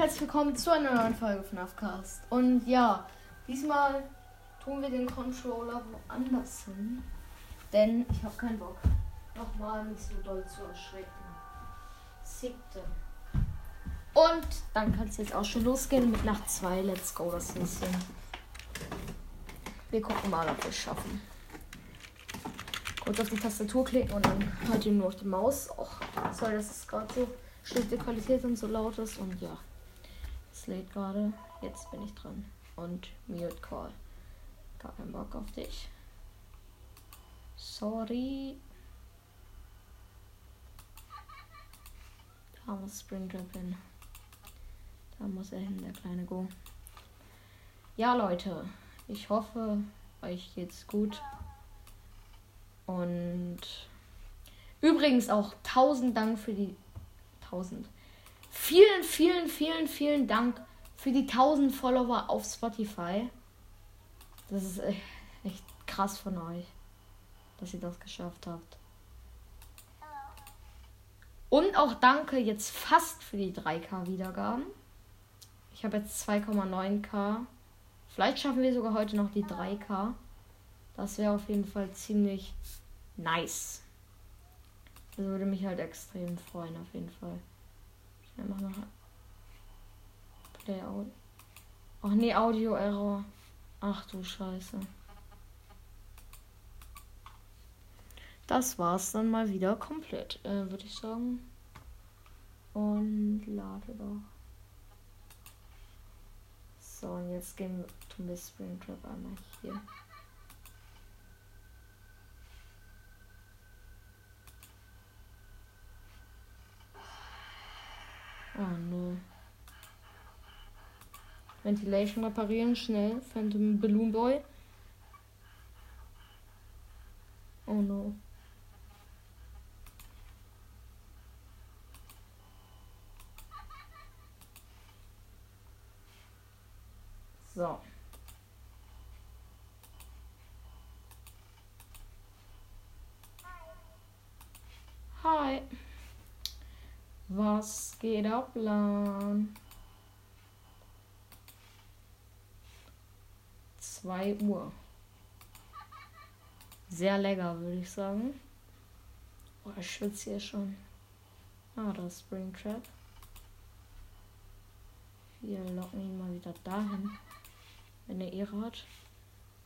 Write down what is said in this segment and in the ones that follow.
herzlich willkommen zu einer neuen Folge von Afcast. Und ja, diesmal tun wir den Controller woanders hin. Denn ich habe keinen Bock, nochmal mich so doll zu erschrecken. Siebte. Und dann kann es jetzt auch schon losgehen mit Nacht 2. Let's go, das bisschen. Wir gucken mal, ob wir es schaffen. Kurz auf die Tastatur klicken und dann halt nur auf die Maus. Och, sorry, das ist gerade so schlechte Qualität und so laut ist. Und ja, es gerade. Jetzt bin ich dran. Und Mute Call. Gar keinen Bock auf dich. Sorry. Da muss Springtrap hin. Da muss er hin, der kleine Go. Ja, Leute. Ich hoffe, euch geht's gut. Und übrigens auch tausend Dank für die 1000. Vielen, vielen, vielen, vielen Dank für die 1000 Follower auf Spotify. Das ist echt krass von euch, dass ihr das geschafft habt. Und auch danke jetzt fast für die 3K Wiedergaben. Ich habe jetzt 2,9K. Vielleicht schaffen wir sogar heute noch die 3K. Das wäre auf jeden Fall ziemlich nice. Das würde mich halt extrem freuen, auf jeden Fall. Ich mach noch Play Audio. Ach nee, Audio Error. Ach du Scheiße. Das war's dann mal wieder komplett, äh, würde ich sagen. Und lade doch. So, und jetzt gehen wir zum Springtrap einmal hier. Oh no. Ventilation reparieren, schnell. Phantom Balloon Boy. Oh no. So. Was geht ab, Lan? 2 Uhr. Sehr lecker, würde ich sagen. Boah, ich schwitze hier schon. Ah, das Springtrap. Wir locken ihn mal wieder dahin. Wenn er Ehre hat.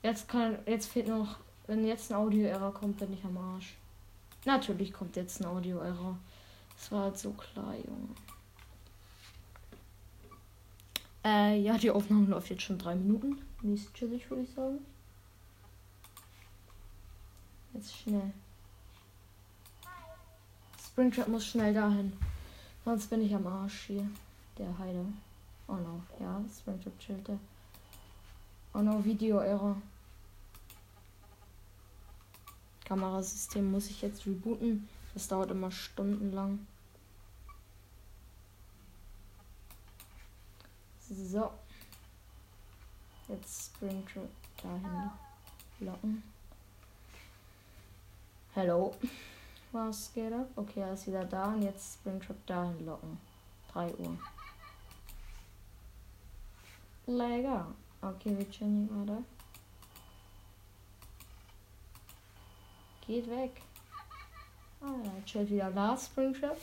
Jetzt kann. Jetzt fehlt noch. Wenn jetzt ein Audio-Error kommt, bin ich am Arsch. Natürlich kommt jetzt ein Audio-Error. Das war halt so klar, Junge. Äh, ja, die Aufnahme läuft jetzt schon drei Minuten. Nicht chillig, würde ich sagen. Jetzt schnell. Springtrap muss schnell dahin. Sonst bin ich am Arsch hier. Der Heide. Oh no. Ja, Springtrap chillt der. Oh no, Video-Error. Kamerasystem muss ich jetzt rebooten. Das dauert immer stundenlang. So. Jetzt Springtrap dahin locken. Hello. Was geht ab? Okay, er ist wieder da und jetzt Springtrap dahin locken. 3 Uhr. Lecker. Okay, wir chillen gerade. Geht weg. Ah, er chillt wieder da, Springtrap.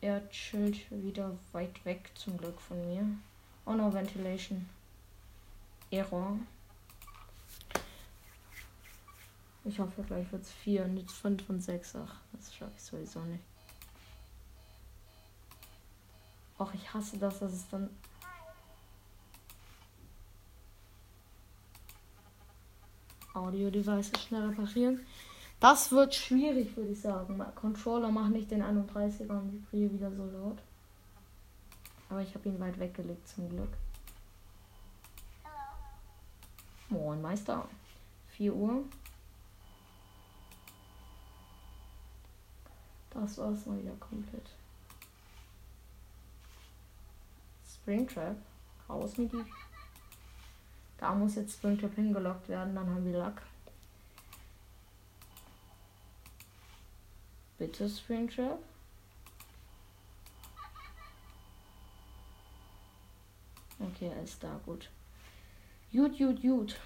Er chillt wieder weit weg, zum Glück von mir. Oh no, Ventilation. Error. Ich hoffe, gleich wird es 4 und jetzt 5 und 6. Ach, das schaffe ich sowieso nicht. Ach, ich hasse das, dass es dann. Audio-Devices schnell reparieren. Das wird schwierig, würde ich sagen. Controller macht nicht den 31er und vibriert wieder so laut. Aber ich habe ihn weit weggelegt zum Glück. Moin Meister. 4 Uhr. Das war's mal wieder komplett. Springtrap. Raus mit die. Da muss jetzt Springtrap hingelockt werden, dann haben wir Lack. Bitte Springtrap. Okay, alles da, gut. Gut, gut, gut.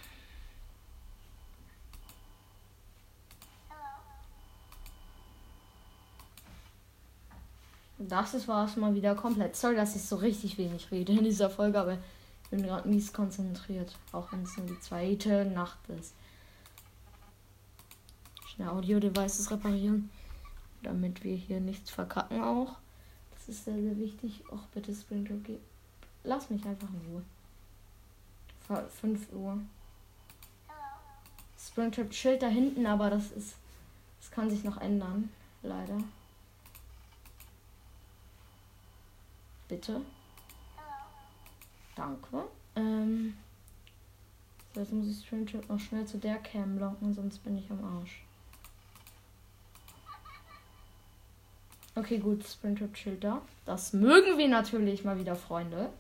Das ist war es mal wieder komplett. Sorry, dass ich so richtig wenig rede in dieser Folge, aber ich bin gerade mies konzentriert. Auch wenn es nur die zweite Nacht ist. Schnell Audio-Devices reparieren. Damit wir hier nichts verkacken auch. Das ist sehr, sehr wichtig. Och, bitte Springtrap, geh. Lass mich einfach in Ruhe. 5 Uhr. Springtrap chillt da hinten, aber das ist. Das kann sich noch ändern. Leider. Bitte. Danke. Ähm, jetzt muss ich Streamchat noch schnell zu der Cam locken, sonst bin ich am Arsch. Okay, gut, Springtrap chillt da. Das mögen wir natürlich mal wieder, Freunde.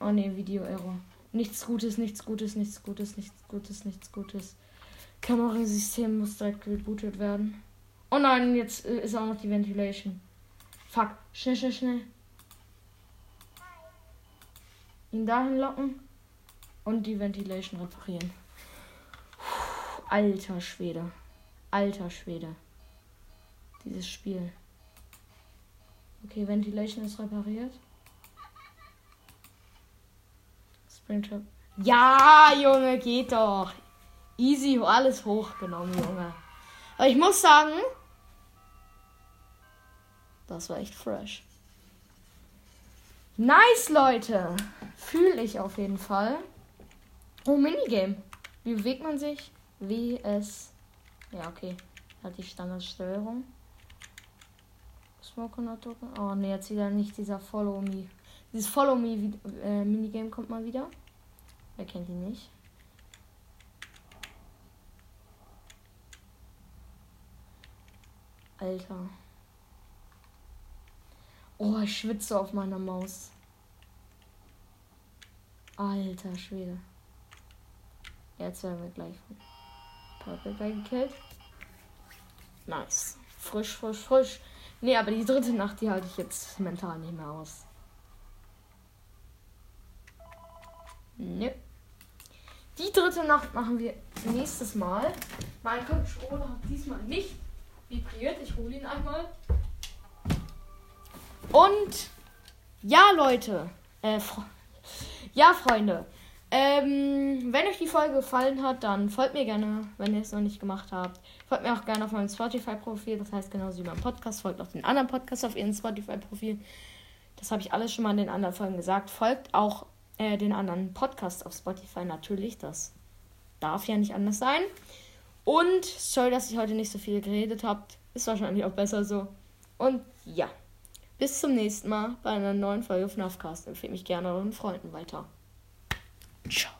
Oh ne, Video-Error. Nichts Gutes, nichts Gutes, nichts Gutes, nichts Gutes, nichts Gutes. Kamerasystem muss direkt rebootet werden. Oh nein, jetzt äh, ist auch noch die Ventilation. Fuck. Schnell, schnell, schnell ihn dahin locken und die Ventilation reparieren. Puh, alter Schwede. Alter Schwede. Dieses Spiel. Okay, Ventilation ist repariert. Springtrap. Ja, Junge, geht doch. Easy, alles hochgenommen, Junge. Aber ich muss sagen, das war echt fresh. Nice, Leute. Fühle ich auf jeden Fall. Oh, Minigame. Wie bewegt man sich? Wie es. Ja, okay. Hat die Standardsteuerung. Smoke not open. Oh ne, jetzt wieder nicht dieser Follow Me. Dieses Follow Me äh, Minigame kommt mal wieder. Wer kennt ihn nicht? Alter. Oh, ich schwitze auf meiner Maus. Alter Schwede. Jetzt werden wir gleich Purple gekillt. Nice. Frisch, frisch, frisch. Nee, aber die dritte Nacht, die halte ich jetzt mental nicht mehr aus. Nö. Die dritte Nacht machen wir nächstes Mal. Mein Controller hat diesmal nicht vibriert. Ich hole ihn einmal. Und ja, Leute. Äh, ja, Freunde. Ähm, wenn euch die Folge gefallen hat, dann folgt mir gerne, wenn ihr es noch nicht gemacht habt. Folgt mir auch gerne auf meinem Spotify-Profil. Das heißt, genauso wie beim Podcast, folgt auch den anderen Podcasts auf ihren Spotify-Profil. Das habe ich alles schon mal in den anderen Folgen gesagt. Folgt auch äh, den anderen Podcasts auf Spotify natürlich. Das darf ja nicht anders sein. Und sorry, dass ich heute nicht so viel geredet habe. Ist wahrscheinlich auch besser so. Und ja. Bis zum nächsten Mal bei einer neuen Folge von Nafcast. Empfehle mich gerne euren Freunden weiter. Ciao.